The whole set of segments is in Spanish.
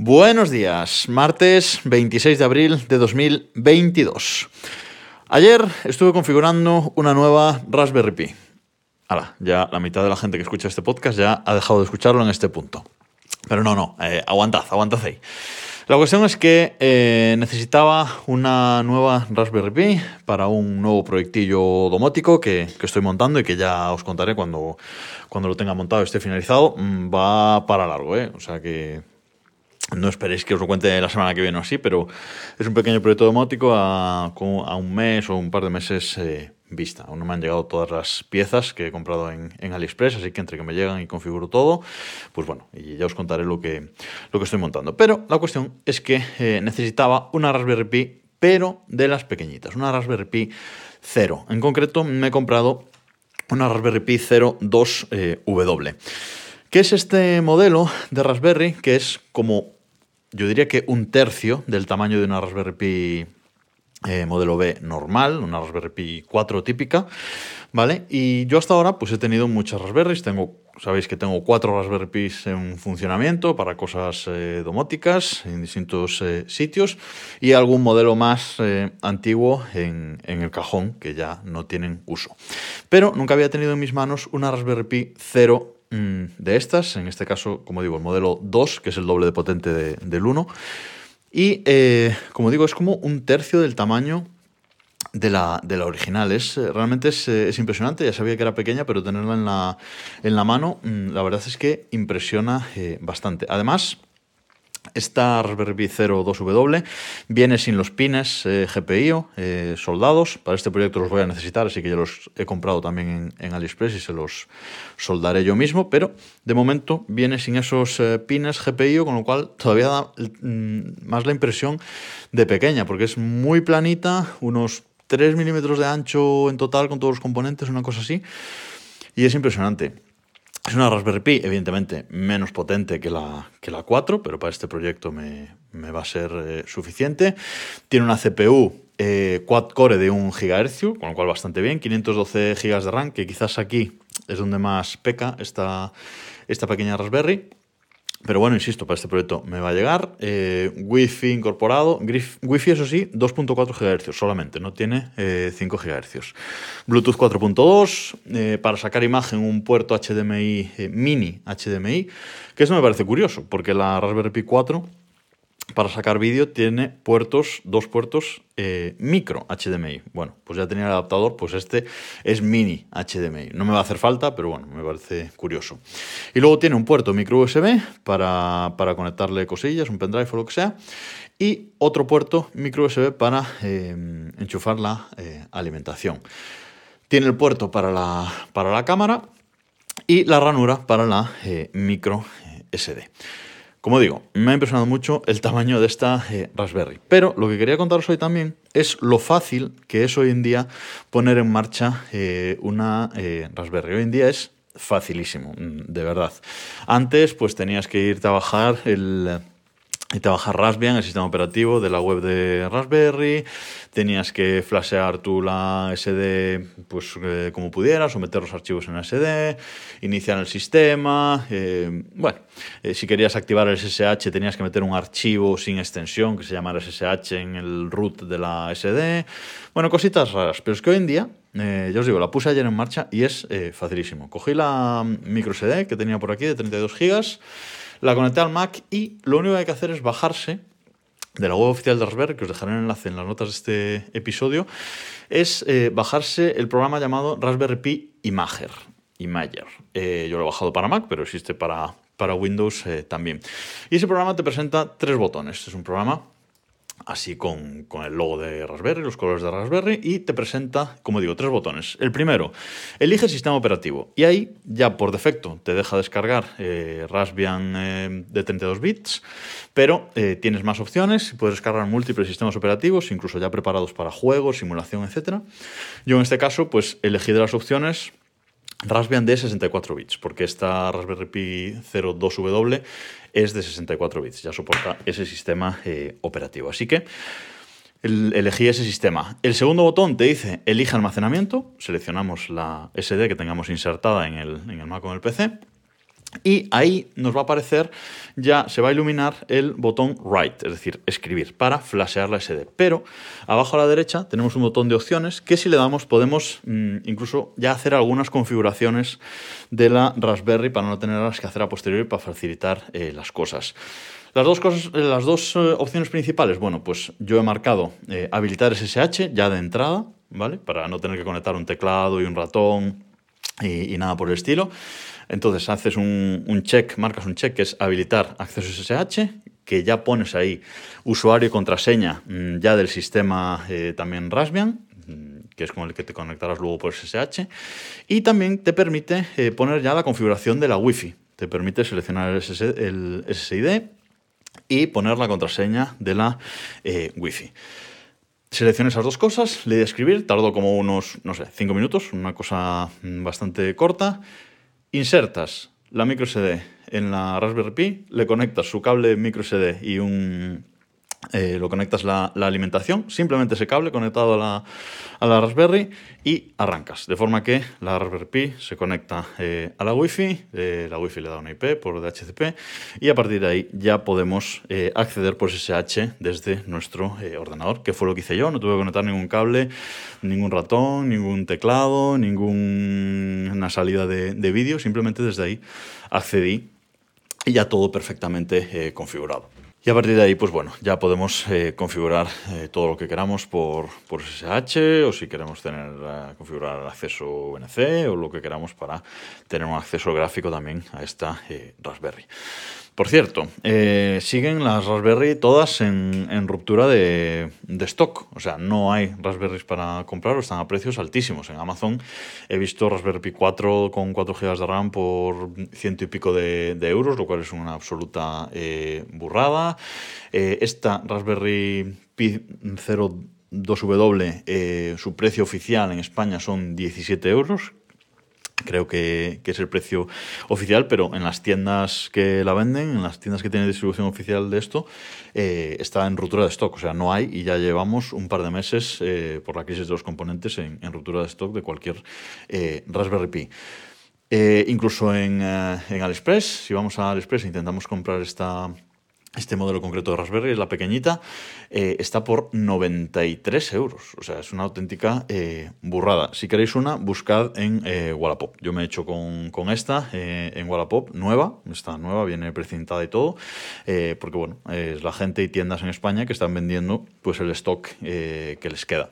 Buenos días, martes 26 de abril de 2022. Ayer estuve configurando una nueva Raspberry Pi. Ahora, ya la mitad de la gente que escucha este podcast ya ha dejado de escucharlo en este punto. Pero no, no, eh, aguantad, aguantad ahí. La cuestión es que eh, necesitaba una nueva Raspberry Pi para un nuevo proyectillo domótico que, que, estoy montando y que ya os contaré cuando, cuando lo tenga montado y esté finalizado. Mm, va para largo, ¿eh? O sea que no esperéis que os lo cuente la semana que viene o así, pero es un pequeño proyecto domótico a, a un mes o un par de meses eh, vista. Aún no me han llegado todas las piezas que he comprado en, en, AliExpress, así que entre que me llegan y configuro todo, pues bueno, y ya os contaré lo que, lo que estoy montando. Pero la cuestión es que eh, necesitaba una Raspberry Pi, pero de las pequeñitas, una Raspberry Pi 0. En concreto, me he comprado una Raspberry Pi 0 2W. ¿Qué es este modelo de Raspberry? Que es como yo diría que un tercio del tamaño de una Raspberry Pi eh, modelo B normal, una Raspberry Pi 4 típica, ¿vale? Y yo hasta ahora pues he tenido muchas Raspberries, tengo, sabéis que tengo cuatro Raspberry Pis en funcionamiento para cosas eh, domóticas en distintos eh, sitios y algún modelo más antiguo en, en, el cajón que ya no tienen uso. Pero nunca había tenido en mis manos una Raspberry Pi 0 Mm, de estas, en este caso, como digo, el modelo 2, que es el doble de potente de, del 1. Y, eh, como digo, es como un tercio del tamaño de la, de la original. Es, eh, realmente es, eh, es, impresionante, ya sabía que era pequeña, pero tenerla en la, en la mano, mm, la verdad es que impresiona bastante. Además, esta Raspberry Pi 0 2W viene sin los pines eh, GPIO eh, soldados. Para este proyecto los voy a necesitar, así que ya los he comprado también en, en AliExpress y se los soldaré yo mismo. Pero de momento viene sin esos eh, pines GPIO, con lo cual todavía da mm, más la impresión de pequeña, porque es muy planita, unos 3 milímetros de ancho en total con todos los componentes, una cosa así. Y es impresionante. Es una Raspberry Pi, evidentemente, menos potente que la, que la 4, pero para este proyecto me, va a ser eh, suficiente. Tiene una CPU eh, quad-core de 1 GHz, con lo cual bastante bien. 512 GB de RAM, que quizás aquí es donde más peca esta, esta pequeña Raspberry. Pero bueno, insisto, para este proyecto me va a llegar. Eh, Wi-Fi incorporado. Wi-Fi, eso sí, 2.4 GHz solamente, no tiene eh, 5 GHz. Bluetooth 4.2. Eh, para sacar imagen, un puerto HDMI eh, mini HDMI. Que eso me parece curioso, porque la Raspberry Pi 4 para sacar vídeo tiene puertos, dos puertos eh, micro HDMI. Bueno, pues ya tenía el adaptador, pues este es mini HDMI. No me va a hacer falta, pero bueno, me parece curioso. Y luego tiene un puerto micro USB para, para conectarle cosillas, un pendrive o lo que sea. Y otro puerto micro USB para eh, enchufar la eh, alimentación. Tiene el puerto para la, para la cámara y la ranura para la micro SD. Como digo, me ha impresionado mucho el tamaño de esta eh, Raspberry. Pero lo que quería contaros hoy también es lo fácil que es hoy en día poner en marcha eh, una eh, Raspberry. Hoy en día es facilísimo, de verdad. Antes, pues tenías que irte a bajar el y te Raspbian, el sistema operativo de la web de Raspberry, tenías que flashear tú la SD pues eh, como pudieras o meter los archivos en la SD, iniciar el sistema, eh, bueno, eh, si querías activar el SSH tenías que meter un archivo sin extensión que se llamara SSH en el root de la SD, bueno, cositas raras, pero es que hoy en día eh, ya os digo, la puse ayer en marcha y es facilísimo. Cogí la micro SD que tenía por aquí de 32 gigas, la conecté al Mac y lo único que hay que hacer es bajarse de la web oficial de Raspberry, que os dejaré el enlace en las notas de este episodio, es eh, bajarse el programa llamado Raspberry Pi Imager. Imager. Eh, yo lo he bajado para Mac, pero existe para, para Windows eh, también. Y ese programa te presenta tres botones. Es un programa así con, con, el logo de Raspberry, los colores de Raspberry, y te presenta, como digo, tres botones. El primero, elige el sistema operativo, y ahí ya por defecto te deja descargar eh, Raspbian eh, de 32 bits, pero eh, tienes más opciones, puedes descargar múltiples sistemas operativos, incluso ya preparados para juegos, simulación, etc. Yo en este caso, pues elegí de las opciones Raspbian de 64 bits, porque esta Raspberry Pi 02W es de 64 bits, ya soporta ese sistema eh, operativo. Así que el, elegí ese sistema. El segundo botón te dice elige almacenamiento, seleccionamos la SD que tengamos insertada en el, en el Mac o en el PC. Y ahí nos va a aparecer, ya se va a iluminar el botón Write, es decir, escribir, para flashear la SD. Pero abajo a la derecha tenemos un botón de opciones que si le damos podemos mm, incluso ya hacer algunas configuraciones de la Raspberry para no tenerlas que hacer a posteriori para facilitar eh, las cosas. Las dos, cosas, eh, las dos eh, opciones principales, bueno, pues yo he marcado habilitar SSH ya de entrada, ¿vale? Para no tener que conectar un teclado y un ratón y nada por el estilo. Entonces haces un, check, marcas un check que es habilitar acceso SSH, que ya pones ahí usuario y contraseña mm, ya del sistema eh, también Raspbian, mm, que es con el que te conectarás luego por SSH, y también te permite eh, poner ya la configuración de la Wi-Fi. Te permite seleccionar el, SSID y poner la contraseña de la eh, Wi-Fi. Selecciono esas dos cosas, le doy a escribir, tardo como unos, no sé, cinco minutos, una cosa mm, bastante corta, Insertas la micro SD en la Raspberry Pi, le conectas su cable micro SD y un eh, lo conectas la, alimentación, simplemente ese cable conectado a la, Raspberry y arrancas. De forma que la Raspberry Pi se conecta eh, a la Wi-Fi, eh, la Wi-Fi le da una IP por DHCP y a partir de ahí ya podemos acceder por SSH desde nuestro ordenador, que fue lo que hice yo. No tuve que conectar ningún cable, ningún ratón, ningún teclado, ninguna salida de, de vídeo, simplemente desde ahí accedí y ya todo perfectamente configurado. Y a partir de ahí, pues bueno, ya podemos eh, configurar eh, todo lo que queramos por, SSH o si queremos tener eh, configurar acceso VNC o lo que queramos para tener un acceso gráfico también a esta Raspberry. Por cierto, eh, siguen las Raspberry todas en, ruptura de, stock. O sea, no hay Raspberries para comprar o están a precios altísimos. En Amazon he visto Raspberry Pi 4 con 4 GB de RAM por ciento y pico de, euros, lo cual es una absoluta eh, burrada. Eh, esta Raspberry Pi 02W, su precio oficial en España son 17 euros, creo que, es el precio oficial, pero en las tiendas que la venden, en las tiendas que tienen distribución oficial de esto, eh, está en ruptura de stock. O sea, no hay y ya llevamos un par de meses eh, por la crisis de los componentes en, ruptura de stock de cualquier eh, Raspberry Pi. incluso en, en AliExpress, si vamos a AliExpress e intentamos comprar esta este modelo concreto de Raspberry, es la pequeñita, eh, está por 93 euros. O sea, es una auténtica eh, burrada. Si queréis una, buscad en eh, Wallapop. Yo me he hecho con, esta en Wallapop, nueva, está nueva, viene precintada y todo, porque bueno, es la gente y tiendas en España que están vendiendo pues el stock que les queda.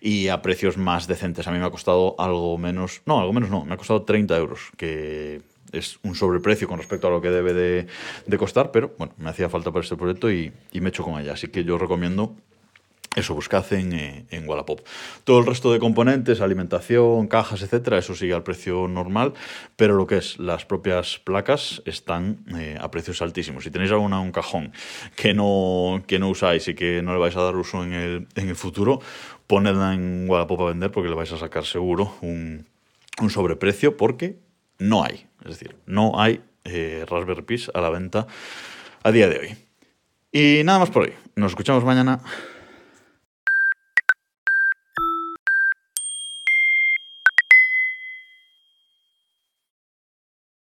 Y a precios más decentes. A mí me ha costado algo menos, no, algo menos no, me ha costado 30 euros, que es un sobreprecio con respecto a lo que debe de, costar, pero bueno, me hacía falta para este proyecto y, me echo con ella. Así que yo recomiendo eso, buscad en, eh, en Wallapop. Todo el resto de componentes, alimentación, cajas, etcétera, eso sigue al precio normal, pero lo que es las propias placas están eh, a precios altísimos. Si tenéis alguna un cajón que no, que no usáis y que no le vais a dar uso en el, en el futuro, ponedla en Wallapop a vender porque le vais a sacar seguro un sobreprecio porque no hay. Es decir, no hay eh, Raspberry Pi a la venta a día de hoy. Y nada más por hoy. Nos escuchamos mañana.